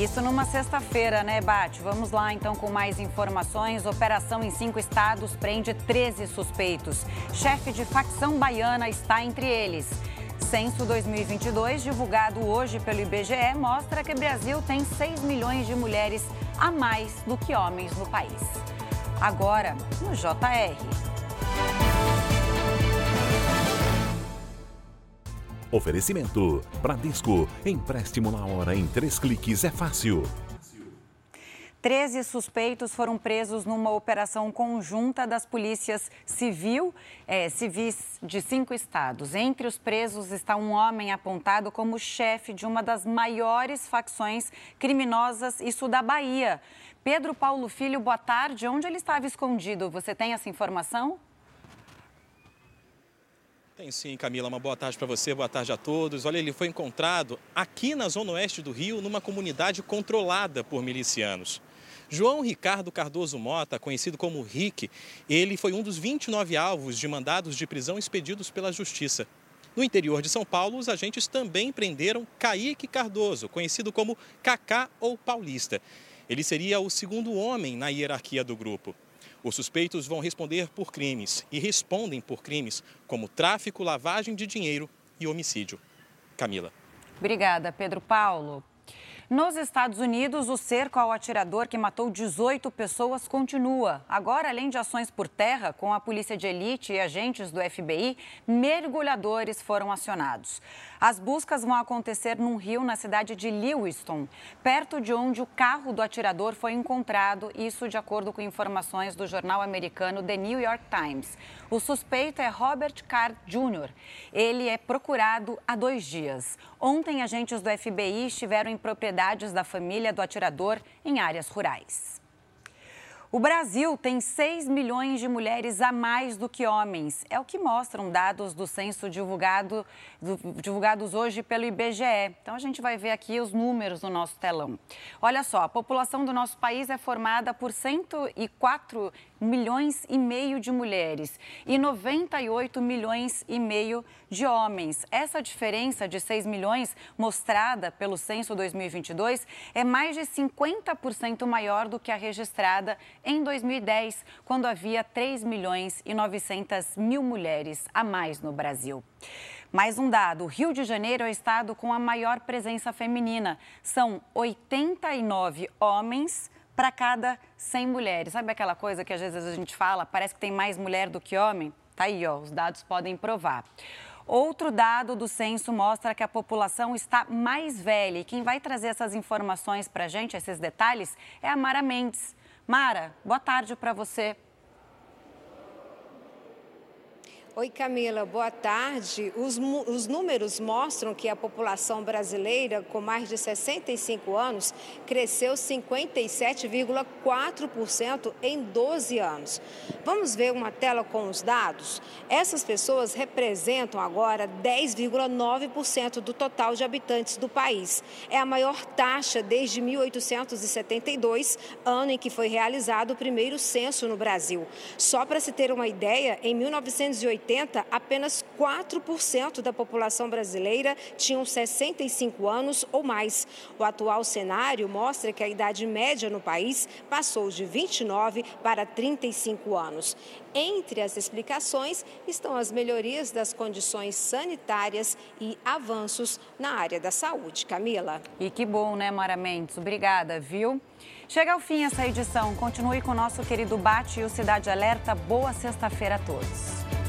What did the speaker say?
Isso numa sexta-feira, né, Bate? Vamos lá então com mais informações. Operação em cinco estados prende 13 suspeitos. Chefe de facção baiana está entre eles. Censo 2022, divulgado hoje pelo IBGE, mostra que o Brasil tem 6 milhões de mulheres a mais do que homens no país. Agora, no JR. Oferecimento: Bradesco. Empréstimo na hora em três cliques é fácil. Treze suspeitos foram presos numa operação conjunta das polícias civil, é, civis de cinco estados. Entre os presos está um homem apontado como chefe de uma das maiores facções criminosas, isso da Bahia. Pedro Paulo Filho, boa tarde. Onde ele estava escondido? Você tem essa informação? Tem sim, Camila. Uma boa tarde para você, boa tarde a todos. Olha, ele foi encontrado aqui na zona oeste do Rio, numa comunidade controlada por milicianos. João Ricardo Cardoso Mota, conhecido como Rick, ele foi um dos 29 alvos de mandados de prisão expedidos pela Justiça. No interior de São Paulo, os agentes também prenderam Kaique Cardoso, conhecido como Cacá ou Paulista. Ele seria o segundo homem na hierarquia do grupo. Os suspeitos vão responder por crimes e respondem por crimes como tráfico, lavagem de dinheiro e homicídio. Camila. Obrigada, Pedro Paulo. Nos Estados Unidos, o cerco ao atirador que matou 18 pessoas continua. Agora, além de ações por terra, com a polícia de elite e agentes do FBI, mergulhadores foram acionados. As buscas vão acontecer num rio na cidade de Lewiston, perto de onde o carro do atirador foi encontrado, isso de acordo com informações do jornal americano The New York Times. O suspeito é Robert Carr Jr. Ele é procurado há dois dias. Ontem, agentes do FBI estiveram em propriedades da família do atirador em áreas rurais. O Brasil tem 6 milhões de mulheres a mais do que homens. É o que mostram dados do censo divulgado, do, divulgados hoje pelo IBGE. Então a gente vai ver aqui os números no nosso telão. Olha só, a população do nosso país é formada por 104 milhões e meio de mulheres e 98 milhões e meio de homens. Essa diferença de 6 milhões mostrada pelo censo 2022 é mais de 50% maior do que a registrada em 2010, quando havia 3 milhões e 900 mil mulheres a mais no Brasil. Mais um dado: o Rio de Janeiro é o estado com a maior presença feminina. São 89 homens para cada 100 mulheres. Sabe aquela coisa que às vezes a gente fala, parece que tem mais mulher do que homem? Tá aí, ó, os dados podem provar. Outro dado do censo mostra que a população está mais velha. E quem vai trazer essas informações para a gente, esses detalhes, é a Mara Mendes. Mara, boa tarde para você. Oi, Camila, boa tarde. Os, os, números mostram que a população brasileira com mais de 65 anos cresceu 57,4% em 12 anos. Vamos ver uma tela com os dados? Essas pessoas representam agora 10,9% do total de habitantes do país. É a maior taxa desde 1872, ano em que foi realizado o primeiro censo no Brasil. Só para se ter uma ideia, em 1980, 1980, apenas 4% da população brasileira tinham 65 anos ou mais. O atual cenário mostra que a idade média no país passou de 29 para 35 anos. Entre as explicações estão as melhorias das condições sanitárias e avanços na área da saúde. Camila. E que bom, né, Mara Mendes? Obrigada, viu? Chega ao fim essa edição. Continue com o nosso querido Bate e o Cidade Alerta. Boa sexta-feira a todos.